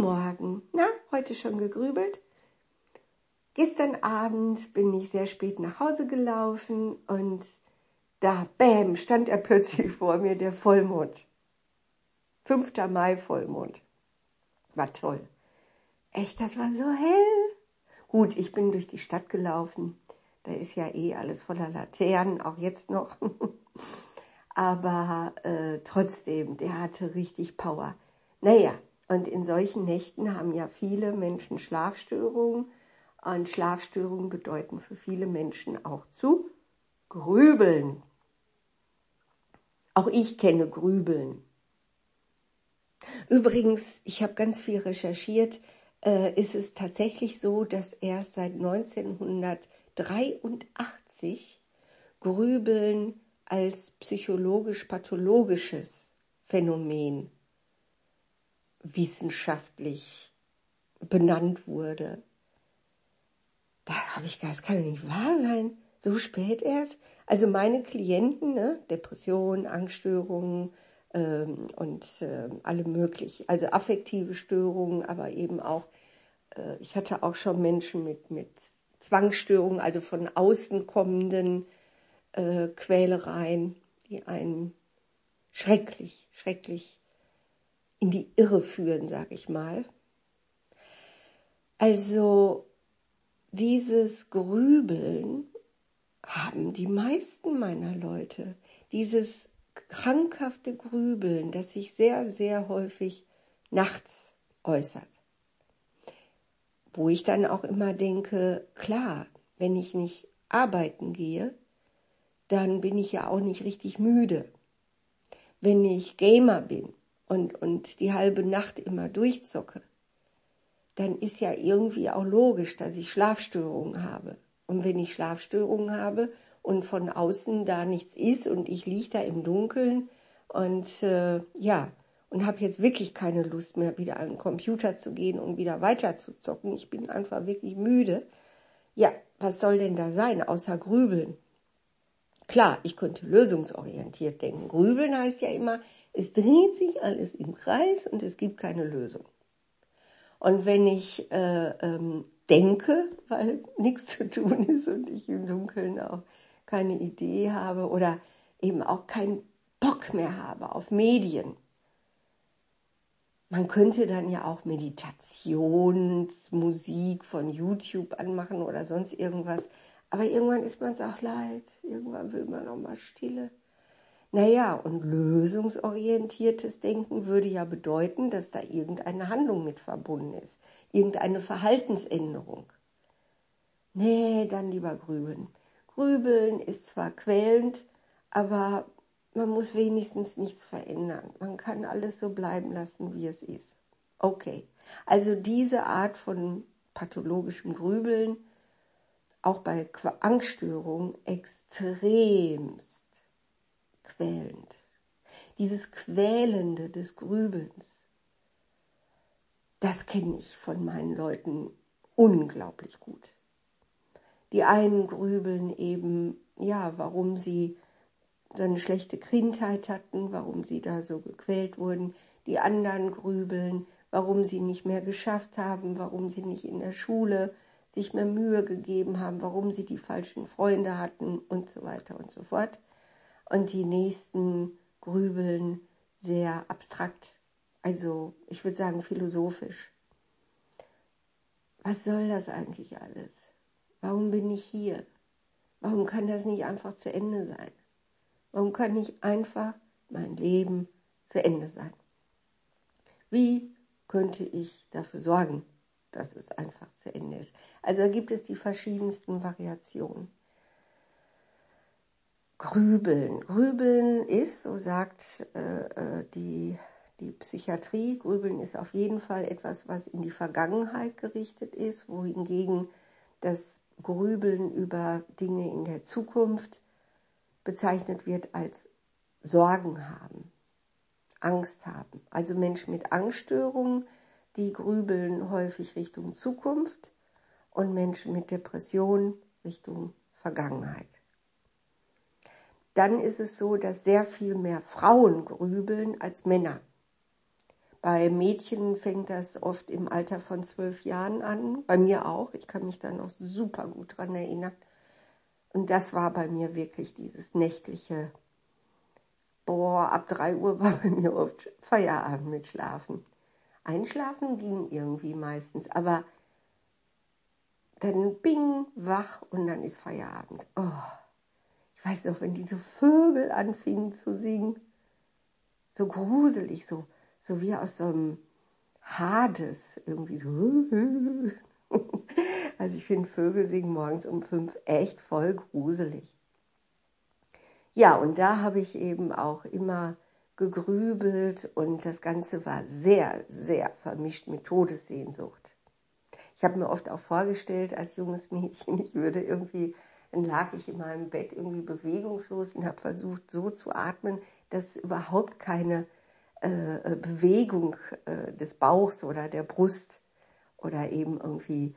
Morgen. Na, heute schon gegrübelt? Gestern Abend bin ich sehr spät nach Hause gelaufen und da, bäm, stand er plötzlich vor mir, der Vollmond. 5. Mai Vollmond. War toll. Echt, das war so hell. Gut, ich bin durch die Stadt gelaufen. Da ist ja eh alles voller Laternen, auch jetzt noch. Aber äh, trotzdem, der hatte richtig Power. Naja, und in solchen Nächten haben ja viele Menschen Schlafstörungen. Und Schlafstörungen bedeuten für viele Menschen auch zu grübeln. Auch ich kenne Grübeln. Übrigens, ich habe ganz viel recherchiert, äh, ist es tatsächlich so, dass erst seit 1983 Grübeln als psychologisch-pathologisches Phänomen wissenschaftlich benannt wurde. Da habe ich gedacht, das kann doch nicht wahr sein. So spät erst. Also meine Klienten, ne, Depressionen, Angststörungen ähm, und äh, alle möglichen, also affektive Störungen, aber eben auch, äh, ich hatte auch schon Menschen mit, mit Zwangsstörungen, also von außen kommenden äh, Quälereien, die einen schrecklich, schrecklich in die Irre führen, sag ich mal. Also dieses Grübeln haben die meisten meiner Leute, dieses krankhafte Grübeln, das sich sehr, sehr häufig nachts äußert. Wo ich dann auch immer denke, klar, wenn ich nicht arbeiten gehe, dann bin ich ja auch nicht richtig müde. Wenn ich Gamer bin und, und die halbe Nacht immer durchzocke, dann ist ja irgendwie auch logisch, dass ich Schlafstörungen habe. Und wenn ich Schlafstörungen habe und von außen da nichts ist und ich liege da im Dunkeln und äh, ja, und habe jetzt wirklich keine Lust mehr, wieder an den Computer zu gehen und wieder weiter zu zocken. Ich bin einfach wirklich müde. Ja, was soll denn da sein, außer Grübeln? Klar, ich könnte lösungsorientiert denken. Grübeln heißt ja immer, es dreht sich alles im Kreis und es gibt keine Lösung. Und wenn ich äh, ähm, denke, weil nichts zu tun ist und ich im Dunkeln auch keine Idee habe oder eben auch keinen Bock mehr habe auf Medien. Man könnte dann ja auch Meditationsmusik von YouTube anmachen oder sonst irgendwas. Aber irgendwann ist man es auch leid. Irgendwann will man auch mal Stille. Naja, und lösungsorientiertes Denken würde ja bedeuten, dass da irgendeine Handlung mit verbunden ist, irgendeine Verhaltensänderung. Nee, dann lieber grübeln. Grübeln ist zwar quälend, aber man muss wenigstens nichts verändern. Man kann alles so bleiben lassen, wie es ist. Okay, also diese Art von pathologischem Grübeln, auch bei Angststörungen, extremst quälend. Dieses Quälende des Grübelns, das kenne ich von meinen Leuten unglaublich gut. Die einen grübeln eben, ja, warum sie so eine schlechte Kindheit hatten, warum sie da so gequält wurden. Die anderen grübeln, warum sie nicht mehr geschafft haben, warum sie nicht in der Schule sich mehr Mühe gegeben haben, warum sie die falschen Freunde hatten und so weiter und so fort und die nächsten grübeln sehr abstrakt, also ich würde sagen philosophisch. Was soll das eigentlich alles? Warum bin ich hier? Warum kann das nicht einfach zu Ende sein? Warum kann nicht einfach mein Leben zu Ende sein? Wie könnte ich dafür sorgen, dass es einfach zu Ende ist? Also da gibt es die verschiedensten Variationen. Grübeln. Grübeln ist, so sagt äh, äh, die, die Psychiatrie, Grübeln ist auf jeden Fall etwas, was in die Vergangenheit gerichtet ist, wohingegen das Grübeln über Dinge in der Zukunft bezeichnet wird als Sorgen haben, Angst haben. Also Menschen mit Angststörungen, die grübeln häufig Richtung Zukunft und Menschen mit Depression Richtung Vergangenheit dann ist es so, dass sehr viel mehr Frauen grübeln als Männer. Bei Mädchen fängt das oft im Alter von zwölf Jahren an. Bei mir auch. Ich kann mich da noch super gut dran erinnern. Und das war bei mir wirklich dieses nächtliche, boah, ab drei Uhr war bei mir oft Feierabend mit Schlafen. Einschlafen ging irgendwie meistens, aber dann bing, wach und dann ist Feierabend. Oh, ich weiß noch, wenn diese Vögel anfingen zu singen, so gruselig, so, so wie aus so einem Hades, irgendwie so. Also ich finde Vögel singen morgens um fünf echt voll gruselig. Ja, und da habe ich eben auch immer gegrübelt und das Ganze war sehr, sehr vermischt mit Todessehnsucht. Ich habe mir oft auch vorgestellt als junges Mädchen, ich würde irgendwie, dann lag ich in meinem Bett irgendwie bewegungslos und habe versucht so zu atmen, dass überhaupt keine äh, äh, Bewegung äh, des Bauchs oder der Brust oder eben irgendwie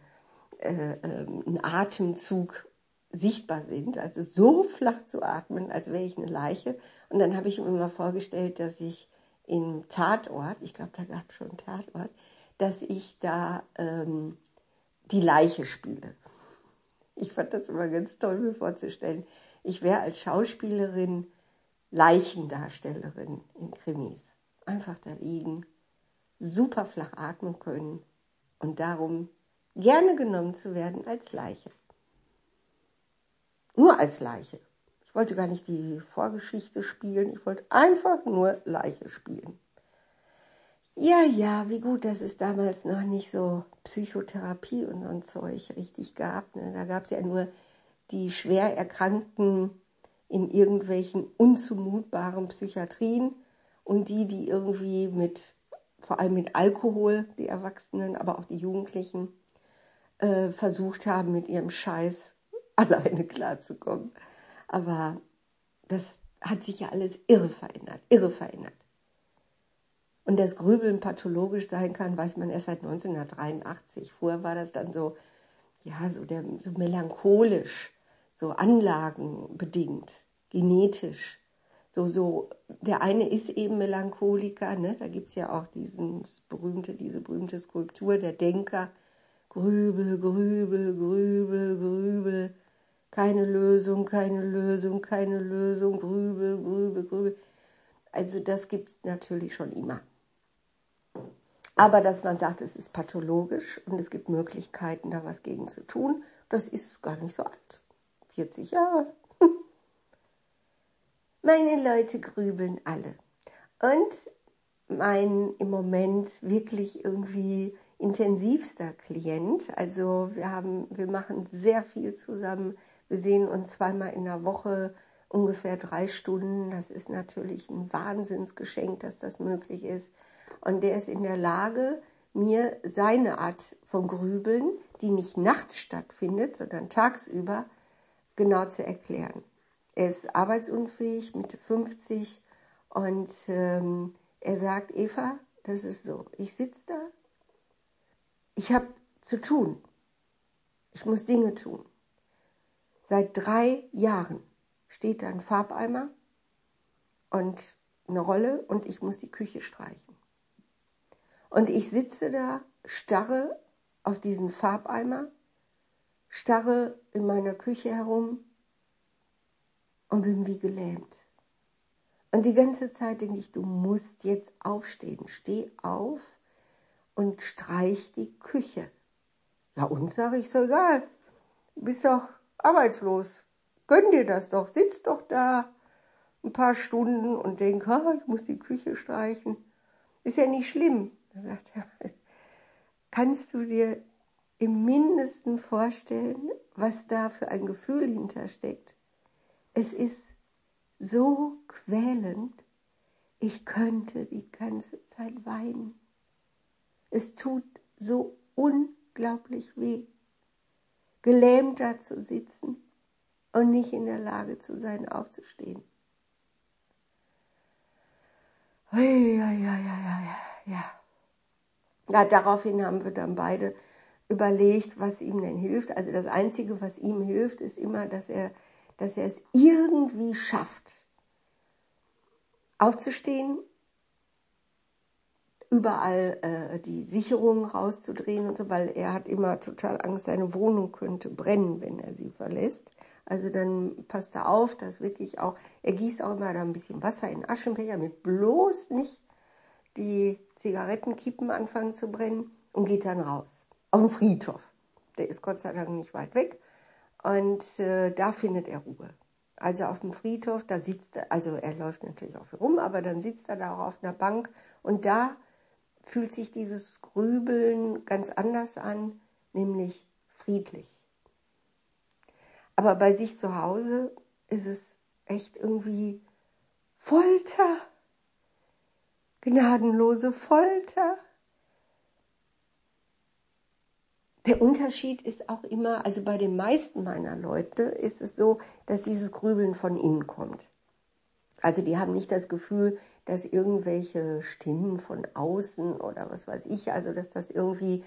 äh, ähm, ein Atemzug sichtbar sind. Also so flach zu atmen, als wäre ich eine Leiche. Und dann habe ich mir mal vorgestellt, dass ich im Tatort, ich glaube, da gab es schon einen Tatort, dass ich da ähm, die Leiche spiele. Ich fand das immer ganz toll, mir vorzustellen. Ich wäre als Schauspielerin Leichendarstellerin in Krimis. Einfach da liegen, super flach atmen können und darum gerne genommen zu werden als Leiche. Nur als Leiche. Ich wollte gar nicht die Vorgeschichte spielen, ich wollte einfach nur Leiche spielen. Ja, ja, wie gut, dass es damals noch nicht so Psychotherapie und so ein Zeug richtig gab. Ne? Da gab es ja nur die schwer Erkrankten in irgendwelchen unzumutbaren Psychiatrien und die, die irgendwie mit, vor allem mit Alkohol, die Erwachsenen, aber auch die Jugendlichen, äh, versucht haben, mit ihrem Scheiß alleine klarzukommen. Aber das hat sich ja alles irre verändert, irre verändert. Und dass Grübeln pathologisch sein kann, weiß man erst seit 1983. Vorher war das dann so, ja, so, der, so melancholisch, so anlagenbedingt, genetisch. So, so, der eine ist eben Melancholiker, ne? da gibt's ja auch dieses berühmte, diese berühmte Skulptur, der Denker, Grübel, Grübel, Grübel, Grübel, keine Lösung, keine Lösung, keine Lösung, Grübel, Grübel, Grübel. Also das gibt's natürlich schon immer. Aber dass man sagt, es ist pathologisch und es gibt Möglichkeiten, da was gegen zu tun, das ist gar nicht so alt. 40 Jahre. Meine Leute grübeln alle. Und mein im Moment wirklich irgendwie intensivster Klient. Also wir haben, wir machen sehr viel zusammen. Wir sehen uns zweimal in der Woche ungefähr drei Stunden. Das ist natürlich ein Wahnsinnsgeschenk, dass das möglich ist. Und der ist in der Lage, mir seine Art von Grübeln, die nicht nachts stattfindet, sondern tagsüber, genau zu erklären. Er ist arbeitsunfähig, Mitte 50 und ähm, er sagt, Eva, das ist so, ich sitze da, ich habe zu tun, ich muss Dinge tun. Seit drei Jahren steht da ein Farbeimer und eine Rolle und ich muss die Küche streichen. Und ich sitze da, starre auf diesen Farbeimer, starre in meiner Küche herum und bin wie gelähmt. Und die ganze Zeit denke ich, du musst jetzt aufstehen. Steh auf und streich die Küche. Ja, und sage ich, so egal. Du bist doch arbeitslos. Gönn dir das doch. Sitz doch da ein paar Stunden und denk, ah, ich muss die Küche streichen. Ist ja nicht schlimm. Dann sagt er, kannst du dir im Mindesten vorstellen, was da für ein Gefühl hintersteckt? Es ist so quälend, ich könnte die ganze Zeit weinen. Es tut so unglaublich weh, gelähmt da zu sitzen und nicht in der Lage zu sein, aufzustehen. Ja, ja, ja, ja, ja. Ja, daraufhin haben wir dann beide überlegt, was ihm denn hilft. Also das Einzige, was ihm hilft, ist immer, dass er dass er es irgendwie schafft, aufzustehen, überall äh, die Sicherungen rauszudrehen und so, weil er hat immer total Angst, seine Wohnung könnte brennen, wenn er sie verlässt. Also dann passt er auf, dass wirklich auch, er gießt auch immer da ein bisschen Wasser in Aschenbecher, mit bloß nicht die Zigarettenkippen anfangen zu brennen und geht dann raus. Auf den Friedhof. Der ist Gott sei Dank nicht weit weg. Und äh, da findet er Ruhe. Also auf dem Friedhof, da sitzt er, also er läuft natürlich auch rum, aber dann sitzt er da auch auf einer Bank und da fühlt sich dieses Grübeln ganz anders an, nämlich friedlich. Aber bei sich zu Hause ist es echt irgendwie Folter, gnadenlose Folter. Der Unterschied ist auch immer, also bei den meisten meiner Leute ist es so, dass dieses Grübeln von innen kommt. Also die haben nicht das Gefühl, dass irgendwelche Stimmen von außen oder was weiß ich, also dass das irgendwie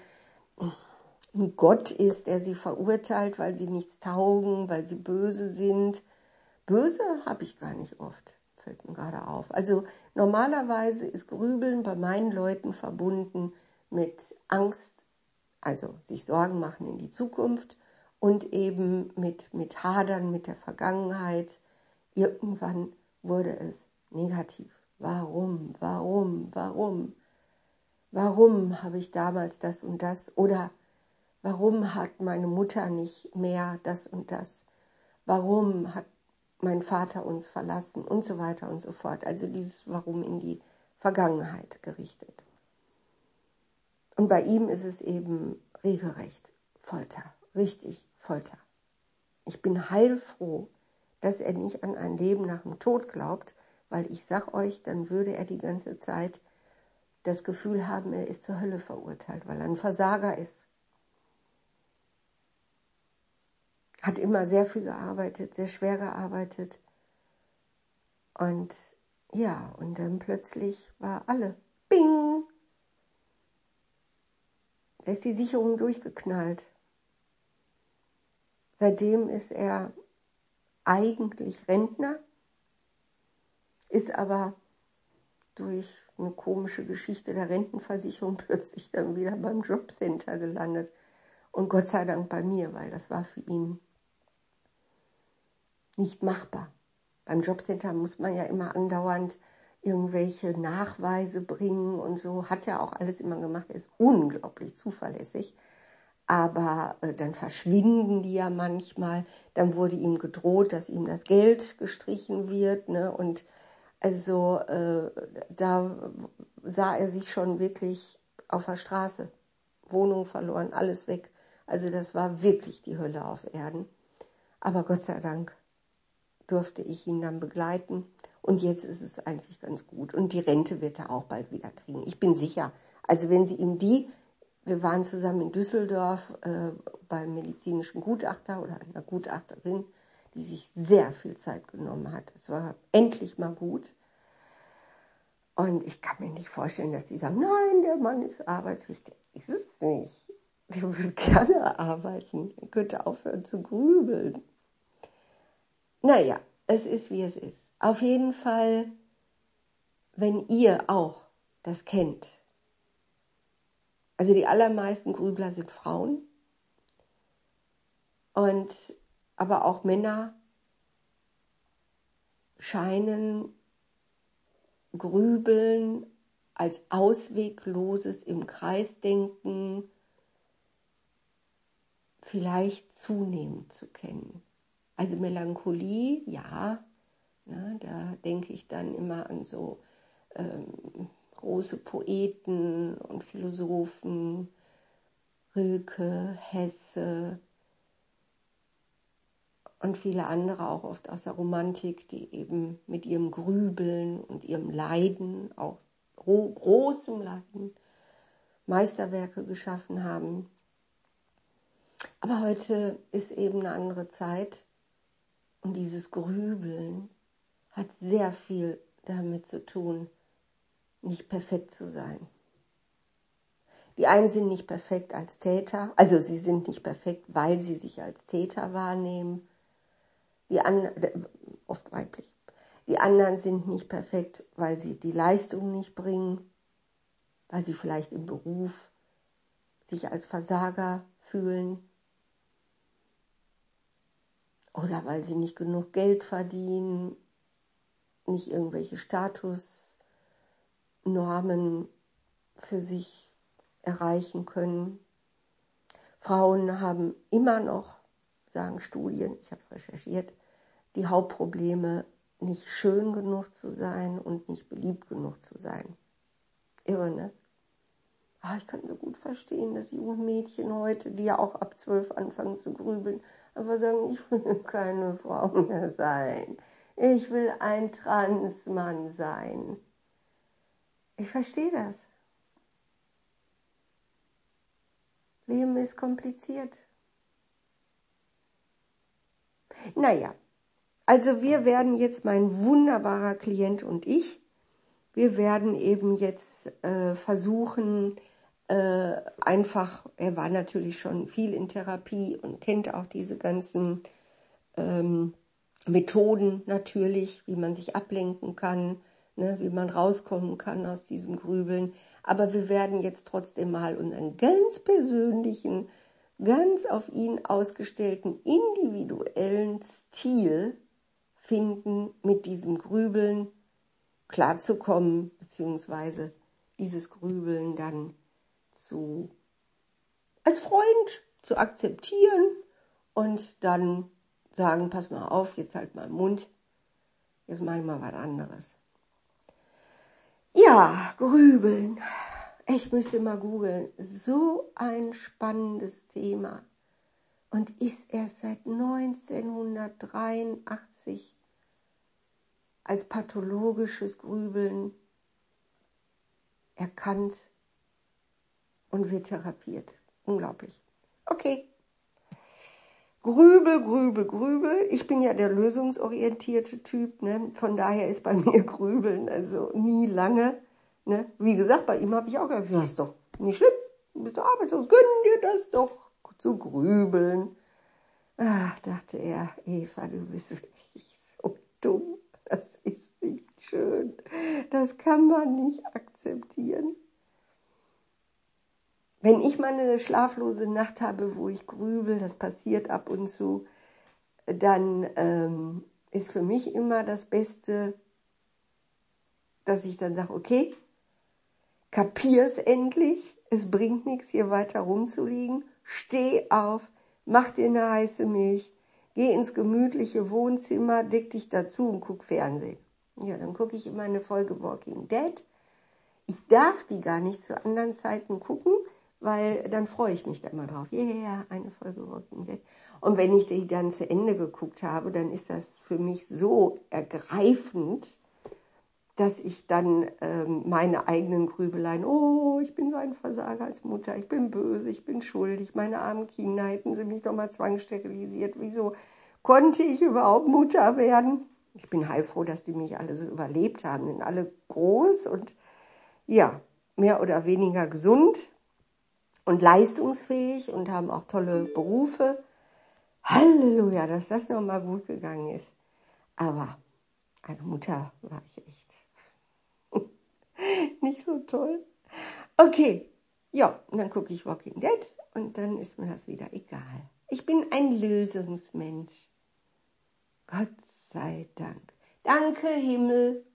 ein Gott ist, der sie verurteilt, weil sie nichts taugen, weil sie böse sind. Böse habe ich gar nicht oft, fällt mir gerade auf. Also normalerweise ist Grübeln bei meinen Leuten verbunden mit Angst, also sich Sorgen machen in die Zukunft und eben mit, mit Hadern mit der Vergangenheit. Irgendwann wurde es negativ. Warum, warum, warum? Warum habe ich damals das und das? Oder warum hat meine Mutter nicht mehr das und das? Warum hat mein Vater uns verlassen? Und so weiter und so fort. Also dieses Warum in die Vergangenheit gerichtet. Und bei ihm ist es eben regelrecht Folter, richtig Folter. Ich bin heilfroh, dass er nicht an ein Leben nach dem Tod glaubt, weil ich sag euch, dann würde er die ganze Zeit das Gefühl haben, er ist zur Hölle verurteilt, weil er ein Versager ist. Hat immer sehr viel gearbeitet, sehr schwer gearbeitet. Und ja, und dann plötzlich war alle, bing, da ist die Sicherung durchgeknallt. Seitdem ist er eigentlich Rentner, ist aber durch eine komische Geschichte der Rentenversicherung plötzlich dann wieder beim Jobcenter gelandet. Und Gott sei Dank bei mir, weil das war für ihn nicht machbar. Beim Jobcenter muss man ja immer andauernd irgendwelche Nachweise bringen und so. Hat er auch alles immer gemacht. Er ist unglaublich zuverlässig. Aber äh, dann verschwinden die ja manchmal. Dann wurde ihm gedroht, dass ihm das Geld gestrichen wird. Ne? Und also äh, da sah er sich schon wirklich auf der Straße. Wohnung verloren, alles weg. Also das war wirklich die Hölle auf Erden. Aber Gott sei Dank durfte ich ihn dann begleiten und jetzt ist es eigentlich ganz gut. Und die Rente wird er auch bald wieder kriegen. Ich bin sicher. Also wenn Sie ihm die, wir waren zusammen in Düsseldorf äh, beim medizinischen Gutachter oder einer Gutachterin, die sich sehr viel Zeit genommen hat. Es war endlich mal gut. Und ich kann mir nicht vorstellen, dass die sagen, nein, der Mann ist arbeitswichtig. Ist es nicht. Der würde gerne arbeiten. Er könnte aufhören zu grübeln. Naja, es ist wie es ist. Auf jeden Fall, wenn ihr auch das kennt, also die allermeisten Grübler sind Frauen und aber auch Männer scheinen Grübeln als auswegloses im Kreisdenken vielleicht zunehmend zu kennen. Also Melancholie, ja, ja, da denke ich dann immer an so ähm, große Poeten und Philosophen, Rilke, Hesse und viele andere auch oft aus der Romantik, die eben mit ihrem Grübeln und ihrem Leiden, auch großem Leiden, Meisterwerke geschaffen haben. Aber heute ist eben eine andere Zeit und dieses Grübeln hat sehr viel damit zu tun, nicht perfekt zu sein. Die einen sind nicht perfekt als Täter, also sie sind nicht perfekt, weil sie sich als Täter wahrnehmen. Die anderen, oft weiblich. Die anderen sind nicht perfekt, weil sie die Leistung nicht bringen, weil sie vielleicht im Beruf sich als Versager fühlen oder weil sie nicht genug Geld verdienen, nicht irgendwelche Statusnormen für sich erreichen können. Frauen haben immer noch, sagen Studien, ich habe es recherchiert, die Hauptprobleme, nicht schön genug zu sein und nicht beliebt genug zu sein. Irre, ne? Ah, ich kann so gut verstehen, dass junge Mädchen heute, die ja auch ab zwölf anfangen zu grübeln, einfach sagen, ich will keine Frau mehr sein. Ich will ein Transmann sein. Ich verstehe das. Leben ist kompliziert. Naja, also wir werden jetzt, mein wunderbarer Klient und ich, wir werden eben jetzt äh, versuchen, äh, einfach, er war natürlich schon viel in Therapie und kennt auch diese ganzen ähm, Methoden natürlich, wie man sich ablenken kann, ne, wie man rauskommen kann aus diesem Grübeln. Aber wir werden jetzt trotzdem mal unseren ganz persönlichen, ganz auf ihn ausgestellten, individuellen Stil finden, mit diesem Grübeln klarzukommen, beziehungsweise dieses Grübeln dann zu, als Freund zu akzeptieren und dann sagen, pass mal auf, jetzt halt mal Mund, jetzt mach ich mal was anderes. Ja, grübeln. Ich müsste mal googeln. So ein spannendes Thema. Und ist erst seit 1983 als pathologisches Grübeln erkannt und wird therapiert. Unglaublich. Okay. Grübel, grübel, grübel. Ich bin ja der lösungsorientierte Typ, ne? Von daher ist bei mir Grübeln also nie lange. Ne? Wie gesagt, bei ihm habe ich auch gesagt, das ist doch nicht schlimm. Du bist doch arbeitslos. Gönn dir das doch zu grübeln. Ach, dachte er, Eva, du bist wirklich so dumm. Das ist nicht schön. Das kann man nicht akzeptieren. Wenn ich mal eine schlaflose Nacht habe, wo ich grübel, das passiert ab und zu, dann ähm, ist für mich immer das Beste, dass ich dann sage, okay, kapier's endlich, es bringt nichts, hier weiter rumzuliegen, steh auf, mach dir eine heiße Milch, geh ins gemütliche Wohnzimmer, deck dich dazu und guck Fernsehen. Ja, dann gucke ich immer eine Folge Walking Dead. Ich darf die gar nicht zu anderen Zeiten gucken, weil dann freue ich mich da immer drauf. Ja, yeah, eine Folge Walking Dead. Und wenn ich die dann zu Ende geguckt habe, dann ist das für mich so ergreifend, dass ich dann ähm, meine eigenen Grübeleien, oh, ich bin so ein Versager als Mutter, ich bin böse, ich bin schuldig, meine armen Kinder hätten sie mich doch mal zwangssterilisiert, wieso konnte ich überhaupt Mutter werden? Ich bin heilfroh, dass die mich alle so überlebt haben, sind alle groß und ja, mehr oder weniger gesund und leistungsfähig und haben auch tolle Berufe. Halleluja, dass das nochmal gut gegangen ist. Aber als Mutter war ich echt nicht so toll. Okay, ja, und dann gucke ich Walking Dead und dann ist mir das wieder egal. Ich bin ein Lösungsmensch. Gott sei Dank. Danke, Himmel,